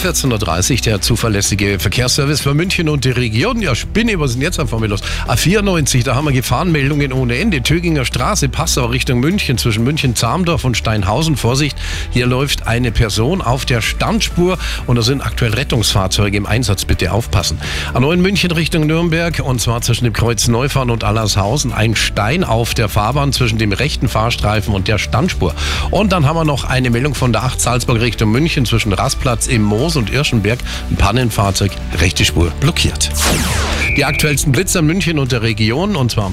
14.30 Uhr der zuverlässige Verkehrsservice für München und die Region. Ja, Spinne, was ist denn jetzt einfach mit los? A94, da haben wir Gefahrenmeldungen ohne Ende. Töginger Straße, Passau Richtung München, zwischen München-Zamdorf und Steinhausen. Vorsicht, hier läuft eine Person auf der Standspur und da sind aktuell Rettungsfahrzeuge im Einsatz. Bitte aufpassen. A9 München Richtung Nürnberg und zwar zwischen dem Kreuz Neufahren und Allershausen. Ein Stein auf der Fahrbahn zwischen dem rechten Fahrstreifen und der Standspur. Und dann haben wir noch eine Meldung von der 8 Salzburg Richtung München zwischen Rastplatz im Moos und Irschenberg. Ein Pannenfahrzeug, rechte Spur blockiert. Die aktuellsten Blitzer München und der Region und zwar